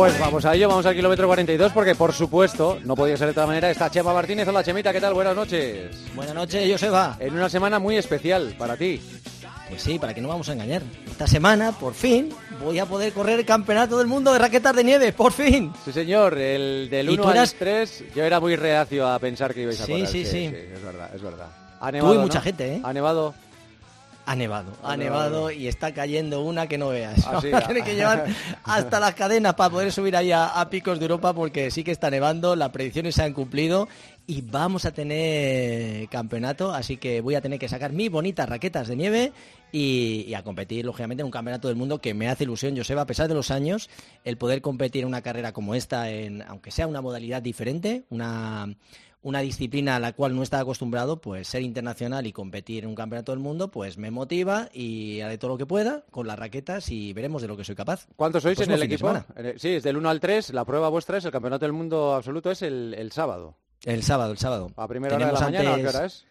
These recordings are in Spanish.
Pues vamos a ello, vamos al kilómetro 42 porque por supuesto, no podía ser de otra manera, está Chema Martínez. Hola Chemita, ¿qué tal? Buenas noches. Buenas noches, Joseba. En una semana muy especial para ti. Pues sí, para que no vamos a engañar. Esta semana, por fin, voy a poder correr el campeonato del mundo de raquetas de nieve, por fin. Sí, señor, el del ¿Y 1 tú al eras- 3, yo era muy reacio a pensar que ibais a Sí, correr. sí, sí. Es verdad, es verdad. Ha Tú y mucha ¿no? gente, ¿eh? Ha nevado. Ha nevado, Ha nevado. y está cayendo una que no veas. Ah, sí, ah. tener que llevar hasta las cadenas para poder subir ahí a, a picos de Europa porque sí que está nevando, las predicciones se han cumplido y vamos a tener campeonato, así que voy a tener que sacar mis bonitas raquetas de nieve y, y a competir, lógicamente, en un campeonato del mundo que me hace ilusión, Joseba, a pesar de los años, el poder competir en una carrera como esta, en, aunque sea una modalidad diferente, una, una disciplina a la cual no estaba acostumbrado, pues ser internacional y competir en un campeonato del mundo, pues me motiva y haré todo lo que pueda con las raquetas y veremos de lo que soy capaz. ¿Cuántos sois en el equipo? el- Sí, es del 1 al 3. La prueba vuestra es el campeonato del mundo absoluto, es el, el sábado. El sábado, el sábado. ¿A primera hora de la mañana a qué hora es?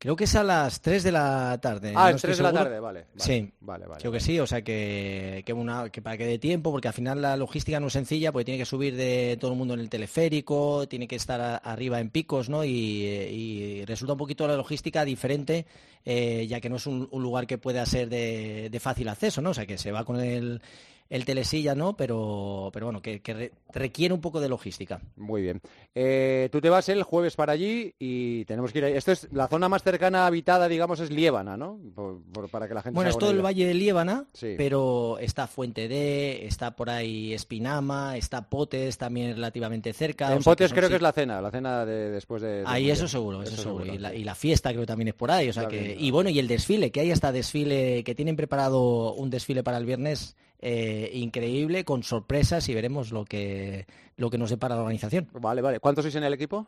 Creo que es a las 3 de la tarde. Ah, no es estoy 3 de la tarde, vale. vale Sí. Vale, vale. Creo que sí, o sea que, que, una, que para que dé tiempo, porque al final la logística no es sencilla, porque tiene que subir de todo el mundo en el teleférico, tiene que estar a- arriba en picos, ¿no? Y, y resulta un poquito la logística diferente, eh, ya que no es un, un lugar que pueda ser de, de fácil acceso, ¿no? O sea que se va con el, el telesilla, ¿no? Pero, pero bueno, que, que re- requiere un poco de logística. Muy bien. Eh, tú te vas el jueves para allí y tenemos que ir ahí. Esto es la zona más cercana habitada, digamos, es Liébana, ¿no? Por- por- para que la gente Bueno, es todo el. Valle de Liébana, Sí. pero está Fuente D, está por ahí Espinama, está Potes también relativamente cerca. En o sea Potes son creo que es la cena, la cena de después de. Ahí eso seguro, eso, seguro. Y, la, sí. y la fiesta creo que también es por ahí. O sea que, claro. y bueno, y el desfile, que hay hasta desfile, que tienen preparado un desfile para el viernes eh, increíble, con sorpresas y veremos lo que, lo que nos depara la organización. Vale, vale. ¿Cuántos sois en el equipo?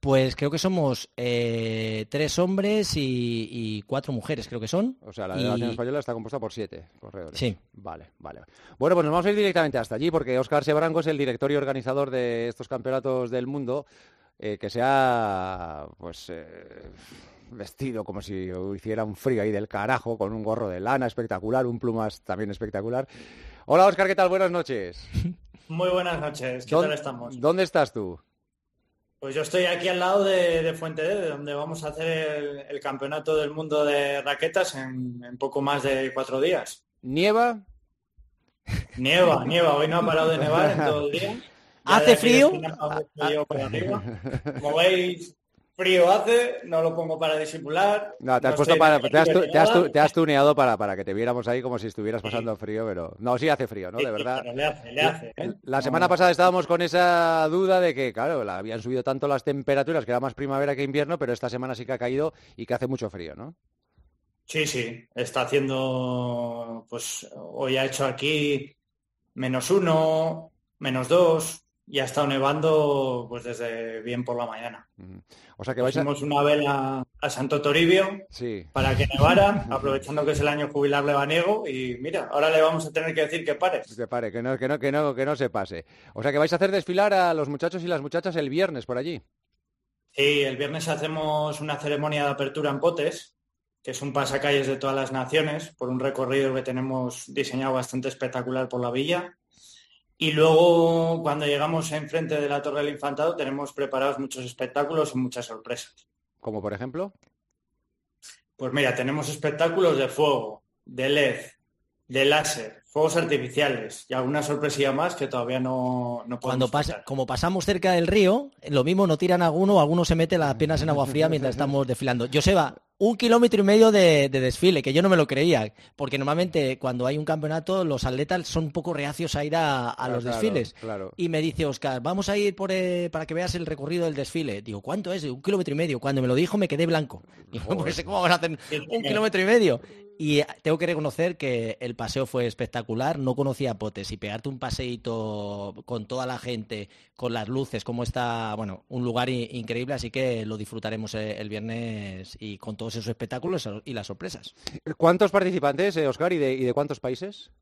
Pues creo que somos eh, tres hombres y, y cuatro mujeres, creo que son. O sea, la Y- delegación española está compuesta por siete corredores. Sí. Vale, vale. Bueno, pues nos vamos a ir directamente hasta allí porque Óscar Sebranco es el director y organizador de estos campeonatos del mundo eh, que se ha pues eh, vestido como si hiciera un frío ahí del carajo con un gorro de lana espectacular, un plumas también espectacular. Hola Óscar, ¿qué tal? Buenas noches. Muy buenas noches, ¿qué ¿Dó- tal estamos? ¿Dónde estás tú? Pues yo estoy aquí al lado de, de Fuente D, de donde vamos a hacer el, el campeonato del mundo de raquetas en, en poco más de cuatro días. ¿Nieva? Nieva, nieva, hoy no ha parado de nevar en todo el día. ¿Hace frío? frío veis, frío hace, no lo pongo para disimular. No, te has no puesto para, te has, te has tu- ni te has nada. tuneado para, para que te viéramos ahí como si estuvieras Sí. pasando frío, pero no, sí hace frío, ¿no? Sí, De sí, verdad. pero le hace, le hace. ¿eh? La No- semana pasada estábamos con esa duda de que, claro, la- habían subido tanto las temperaturas que era más primavera que invierno, pero esta semana sí que ha caído y que hace mucho frío, ¿no? Sí, sí, está haciendo, pues hoy ha hecho aquí menos uno, menos dos, y ha estado nevando pues desde bien por la mañana. O sea que vais a... Pusimos una vela a Santo Toribio Sí. para que nevara, aprovechando que es el año jubilar lebaniego, y mira, ahora le vamos a tener que decir que pares. Que pare, que no, que no, que no, que no se pase. O sea que vais a hacer desfilar a los muchachos y las muchachas el viernes por allí. Sí, el viernes hacemos una ceremonia de apertura en Potes, que es un pasacalles de todas las naciones, por un recorrido que tenemos diseñado bastante espectacular por la villa. Y luego, cuando llegamos enfrente de la Torre del Infantado, tenemos preparados muchos espectáculos y muchas sorpresas. Como por ejemplo. Pues mira, tenemos espectáculos de fuego, de LED, de láser, fuegos artificiales y alguna sorpresilla más que todavía no, no Cuando podemos pasa, contar. como pasamos cerca del río, lo mismo no tiran a alguno, alguno se mete las piernas en agua fría mientras estamos desfilando. Joseba, un kilómetro y medio de, de desfile, que yo no me lo creía, porque normalmente cuando hay un campeonato los atletas son un poco reacios a ir a, a los desfiles. Claro. Y me dice Oscar, vamos a ir por, eh, para que veas el recorrido del desfile. Digo, ¿cuánto es? Un kilómetro y medio. Cuando me lo dijo me quedé blanco. Digo, pues, ¿cómo vamos a hacer un kilómetro y medio? Y eh, tengo que reconocer que el paseo fue espectacular. No conocía Potes y pegarte un paseíto con toda la gente, con las luces, como está, bueno, un lugar increíble. Así que lo disfrutaremos eh, el viernes y con todos esos espectáculos y las sorpresas. ¿Cuántos participantes, eh, Oscar, y de, y de cuántos países?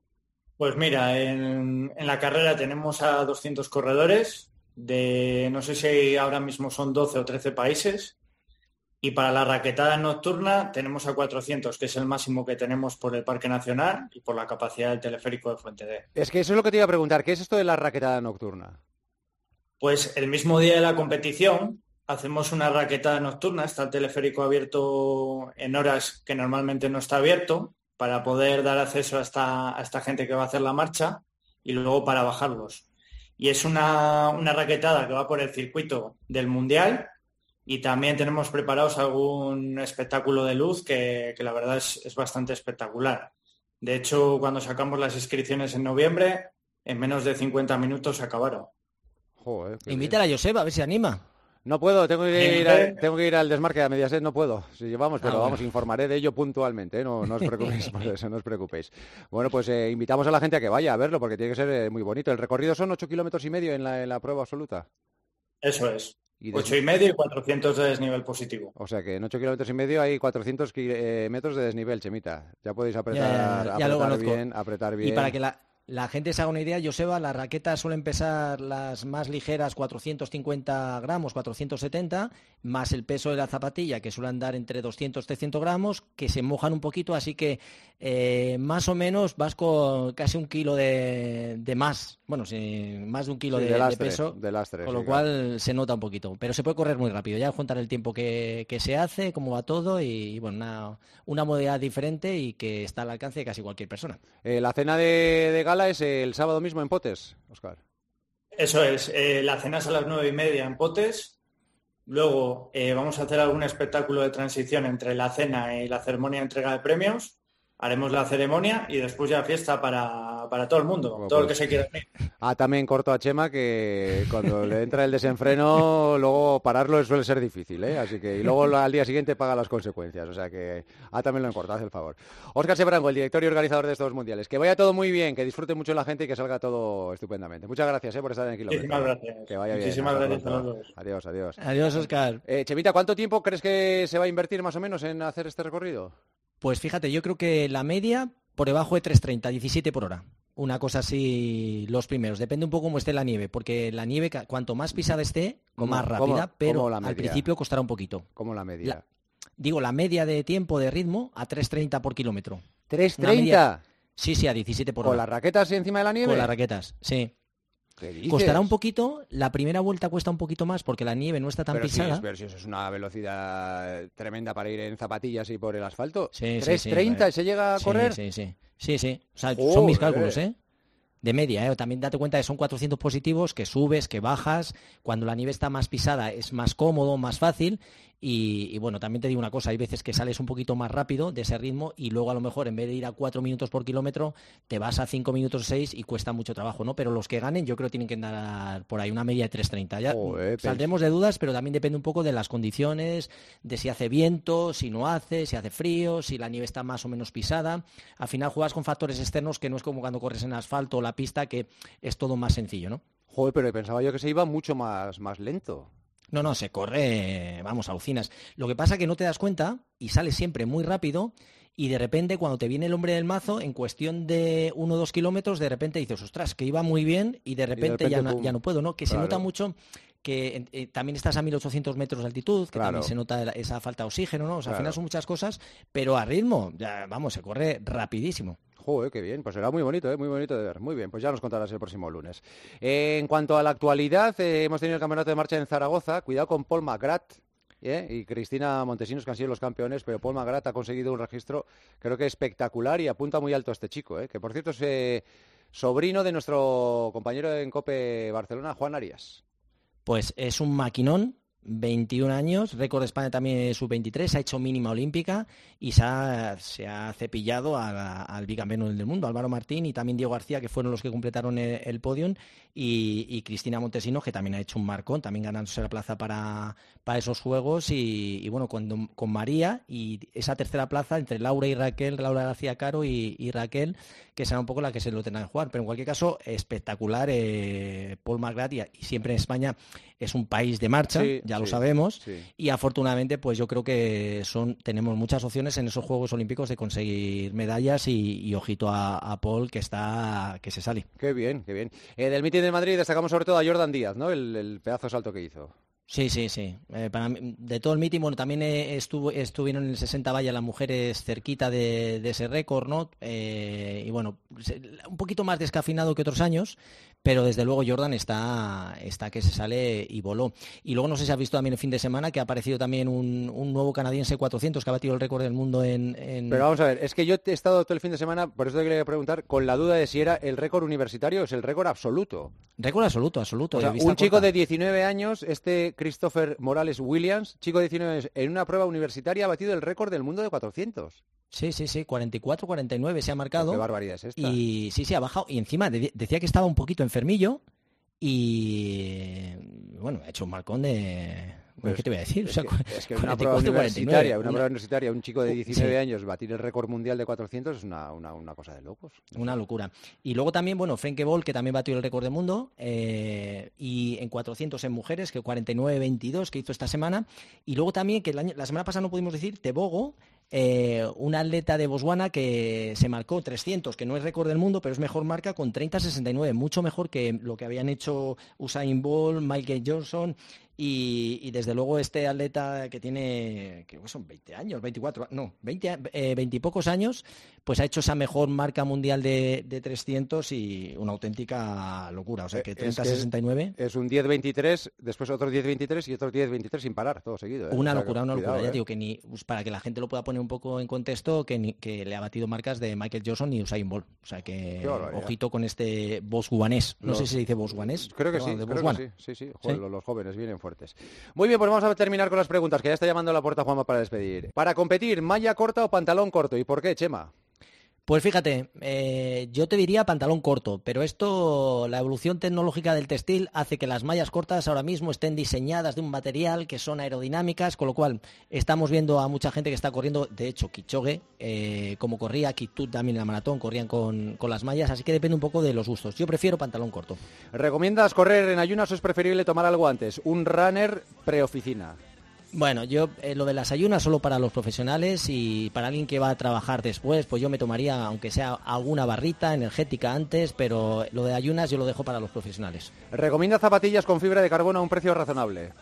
Pues mira, en, en la carrera tenemos a 200 corredores de, no sé si ahora mismo son 12 o 13 países. Y para la raquetada nocturna tenemos a 400, que es el máximo que tenemos por el Parque Nacional y por la capacidad del teleférico de Fuente D. Es que eso es lo que te iba a preguntar. ¿Qué es esto de la raquetada nocturna? Pues el mismo día de la competición hacemos una raquetada nocturna. Está el teleférico abierto en horas que normalmente no está abierto para poder dar acceso a esta, a esta gente que va a hacer la marcha y luego para bajarlos. Y es una, una raquetada que va por el circuito del Mundial y también tenemos preparados algún espectáculo de luz que, la verdad es, bastante espectacular. De hecho, cuando sacamos las inscripciones en noviembre, en menos de 50 minutos se acabaron. Invítala a Joseba a ver si anima. No puedo, tengo que ir, a, tengo que ir al desmarque a Mediaset, no puedo. Si llevamos, pero ah, vamos, informaré de ello puntualmente, ¿eh? no, os preocupéis por eso, no os preocupéis. Bueno, pues eh, invitamos a la gente a que vaya a verlo porque tiene que ser eh, muy bonito. El recorrido son 8 kilómetros y medio en la, en la prueba absoluta. Eso es. Ocho y medio y 400 de desnivel positivo. O sea que en 8 kilómetros y medio hay 400 eh, metros de desnivel, Chemita. Ya podéis apretar, apretar bien, apretar bien. Y para que la, la gente se haga una idea, Joseba, las raquetas suelen pesar las más ligeras 450 gramos, 470, más el peso de la zapatilla, que suelen dar entre 200 y 300 gramos, que se mojan un poquito, así que eh, más o menos vas con casi un kilo de, más, bueno, más de un kilo de, peso, con lo cual se nota un poquito. Pero se puede correr muy rápido, ya contar el tiempo que, se hace, cómo va todo, y, bueno, una, una, modalidad diferente y que está al alcance de casi cualquier persona. Eh, la cena de, de es el sábado mismo en Potes, Oscar. Eso es, eh, la cena es a las nueve y media en Potes. Luego eh, vamos a hacer algún espectáculo de transición entre la cena y la ceremonia de entrega de premios haremos la ceremonia y después ya fiesta para, todo el mundo, todo el que pues se quiera Ah, también corto a Chema que cuando le entra el desenfreno, luego pararlo suele ser difícil, ¿eh? Así que, y luego al día siguiente paga las consecuencias, o sea que, ah, también lo encorta, hace el favor. Óscar Sebrango, el director y organizador de estos mundiales. Que vaya todo muy bien, que disfrute mucho la gente y que salga todo estupendamente. Muchas gracias, ¿eh? Por estar en el kilómetro. Muchísimas gracias. Que vaya bien. Muchísimas gracias a todos. Adiós, adiós. Adiós, Óscar. Eh, Chemita, ¿cuánto tiempo crees que se va a invertir más o menos en hacer este recorrido? Pues fíjate, yo creo que la media por debajo de 3.30, 17 por hora. Una cosa así, los primeros. Depende un poco cómo esté la nieve, porque la nieve, cuanto más pisada esté, más rápida, pero al principio costará un poquito. ¿Cómo la media? digo, la media de tiempo de ritmo a 3.30 por kilómetro. ¿3.30? Sí, sí, a 17 por hora. ¿Con las raquetas encima de la nieve? Con las raquetas, sí. Costará un poquito, la primera vuelta cuesta un poquito más porque la nieve no está tan pisada. pero si eso es una velocidad tremenda para ir en zapatillas y por el asfalto. Sí, ¿3.30 se llega a correr? Sí, sí, sí. Sí, O sea, son mis cálculos, ¿eh? de media. ¿eh? También date cuenta que son 400 positivos, que subes, que bajas. Cuando la nieve está más pisada es más cómodo, más fácil. Y, bueno, también te digo una cosa, hay veces que sales un poquito más rápido de ese ritmo y luego a lo mejor en vez de ir a 4 minutos por kilómetro, te vas a 5 minutos 6 y cuesta mucho trabajo, ¿no? Pero los que ganen yo creo que tienen que dar por ahí una media de 3.30. Ya saldremos de dudas, pero también depende un poco de las condiciones, de si hace viento, si no hace, si hace frío, si la nieve está más o menos pisada. Al final juegas con factores externos que no es como cuando corres en asfalto o la pista, que es todo más sencillo, ¿no? Joder, pero pensaba yo que se iba mucho más, más lento. No, no, se corre, vamos, a ucinas. Lo que pasa es que no te das cuenta y sales siempre muy rápido y de repente cuando te viene el hombre del mazo, en cuestión de uno o dos kilómetros, de repente dices, ostras, que iba muy bien y de repente, ya, no, ya, no, puedo, ¿no? Que se nota mucho que eh, también estás a 1800 metros de altitud, que también se nota esa falta de oxígeno, ¿no? O sea, al final son muchas cosas, pero a ritmo, ya, vamos, se corre rapidísimo. Joder, qué bien, pues será muy bonito, ¿eh? muy bonito de ver. Muy bien, pues ya nos contarás el próximo lunes. en cuanto a la actualidad, eh, hemos tenido el campeonato de marcha en Zaragoza. Cuidado con Paul McGrath. ¿eh? y Cristina Montesinos, que han sido los campeones, pero Paul McGrath ha conseguido un registro creo que espectacular y apunta muy alto a este chico, que por cierto es sobrino de nuestro compañero en COPE Barcelona, Juan Arias. Pues es un maquinón, 21 años, récord de España también sub-23, ha hecho mínima olímpica y se ha, cepillado al bicampeón del mundo, Álvaro Martín y también Diego García, que fueron los que completaron el, podio, y, Cristina Montesinos, que también ha hecho un marcón, también ganándose la plaza para, esos juegos, y, bueno, con, con, María y esa tercera plaza entre Laura y Raquel, Laura García Caro y, Raquel, que será un poco la que se lo tendrán que jugar, pero en cualquier caso, espectacular eh, Paul McGrath y, siempre en España es un país de marcha, ya lo sabemos, y afortunadamente pues yo creo que son tenemos muchas opciones en esos Juegos Olímpicos de conseguir medallas y, ojito a, Paul que está que se sale. Qué bien, qué bien. Eh, del mitin de Madrid destacamos sobre todo a Jordan Díaz, ¿no? El, pedazo de salto que hizo. Sí, sí, sí. Eh, para de todo el meeting, bueno, también eh, estuvo, estuvieron en el 60 vaya las mujeres cerquita de, ese récord, ¿no? Eh, y bueno, un poquito más descafinado que otros años, pero desde luego Jordan está, está que se sale y voló. Y luego no sé si has visto también el fin de semana que ha aparecido también un, nuevo canadiense 400 que ha batido el récord del mundo en, Pero vamos a ver, es que yo he estado todo el fin de semana, por eso te quería preguntar, con la duda de si era el récord universitario o es el récord absoluto. Récord absoluto, absoluto. un chico de 19 años, este Christopher Morales Williams, chico de 19 años, en una prueba universitaria ha batido el récord del mundo de 400. Sí, sí, sí, 44, 49 se ha marcado. Qué barbaridad es esta. Y sí, sí, ha bajado. Y encima decía que estaba un poquito enfermillo y bueno, ha hecho un marcón de ¿Qué te voy a decir? Es, que, una prueba universitaria, una prueba universitaria, un chico de 19 años batir el récord mundial de 400 es una, cosa de locos. Una locura. Y luego también, bueno, Frenke Ball, que también batió el récord del mundo, eh, y en 400 en mujeres, que 49-22 que hizo esta semana. Y luego también, que la semana pasada no pudimos decir, Tebogo, eh, un atleta de Botswana que se marcó 300, que no es récord del mundo, pero es mejor marca con 30-69, mucho mejor que lo que habían hecho Usain Bolt, Michael Johnson y, desde luego este atleta que tiene, que son 20 años, 24, no, 20, eh, y pocos años, pues ha hecho esa mejor marca mundial de, 300 y una auténtica locura. O sea que 30-69. Es, es, un 10-23, después otro 10-23 y otro 10-23 sin parar, todo seguido. ¿eh? Una locura, una locura. Ya ¿eh? digo que ni, pues, para que la gente lo pueda poner un poco en contexto, que, que le ha batido marcas de Michael Johnson y Usain Bolt. O sea que ojito con este bosguanés. No, sé si se dice bosguanés. Creo que sí, creo que sí. Sí, sí. Los jóvenes vienen muy bien, pues vamos a terminar con las preguntas, que ya está llamando a la puerta Juanma para despedir. Para competir, malla corta o pantalón corto, ¿y por qué, Chema? Pues fíjate, eh, yo te diría pantalón corto, pero esto, la evolución tecnológica del textil hace que las mallas cortas ahora mismo estén diseñadas de un material que son aerodinámicas, con lo cual estamos viendo a mucha gente que está corriendo, de hecho, Kichoge, eh, como corría, Kitut también en la maratón, corrían con, con las mallas, así que depende un poco de los gustos. Yo prefiero pantalón corto. ¿Recomiendas correr en ayunas o es preferible tomar algo antes? Un runner preoficina. Bueno, yo eh, lo de las ayunas solo para los profesionales y para alguien que va a trabajar después, pues yo me tomaría, aunque sea alguna barrita energética antes, pero lo de ayunas yo lo dejo para los profesionales. ¿Recomienda zapatillas con fibra de carbono a un precio razonable?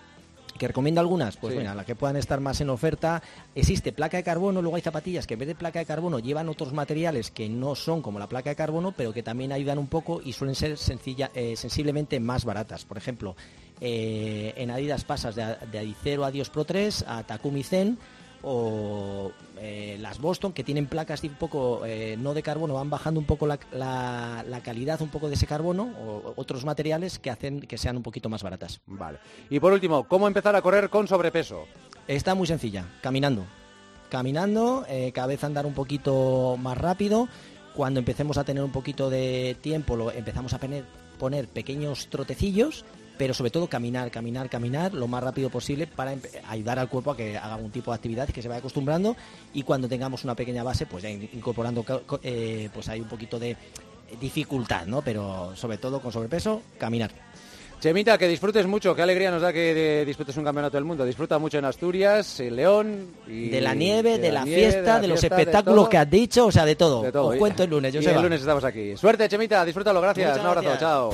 ¿Que recomiendo algunas? Pues bueno, las que puedan estar más en oferta. Existe placa de carbono, luego hay zapatillas que en vez de placa de carbono llevan otros materiales que no son como la placa de carbono, pero que también ayudan un poco y suelen ser sencilla, eh, sensiblemente más baratas. Por ejemplo, eh, en Adidas pasas de, de Adicero a Dios Pro 3 a Takumi Zen o eh, las Boston que tienen placas un poco eh, no de carbono van bajando un poco la, calidad un poco de ese carbono o otros materiales que hacen que sean un poquito más baratas. Vale. Y por último cómo empezar a correr con sobrepeso está muy sencilla caminando. Caminando cada vez andar un poquito más rápido. Cuando empecemos a tener un poquito de tiempo lo empezamos a poner, poner pequeños trotecillos pero sobre todo caminar, caminar, caminar lo más rápido posible para ayudar al cuerpo a que haga un tipo de actividad que se vaya acostumbrando y cuando tengamos una pequeña base, pues ya incorporando, eh, pues hay un poquito de dificultad, ¿no? Pero sobre todo con sobrepeso, caminar. Chemita, que disfrutes mucho, qué alegría nos da que disfrutes un campeonato del mundo. Disfruta mucho en Asturias, en León. Y de la nieve, de, la, fiesta, de, los espectáculos que has dicho, o sea, de todo. Os cuento el lunes, yo El lunes estamos aquí. Suerte, Chemita, disfrútalo, gracias. un abrazo, chao.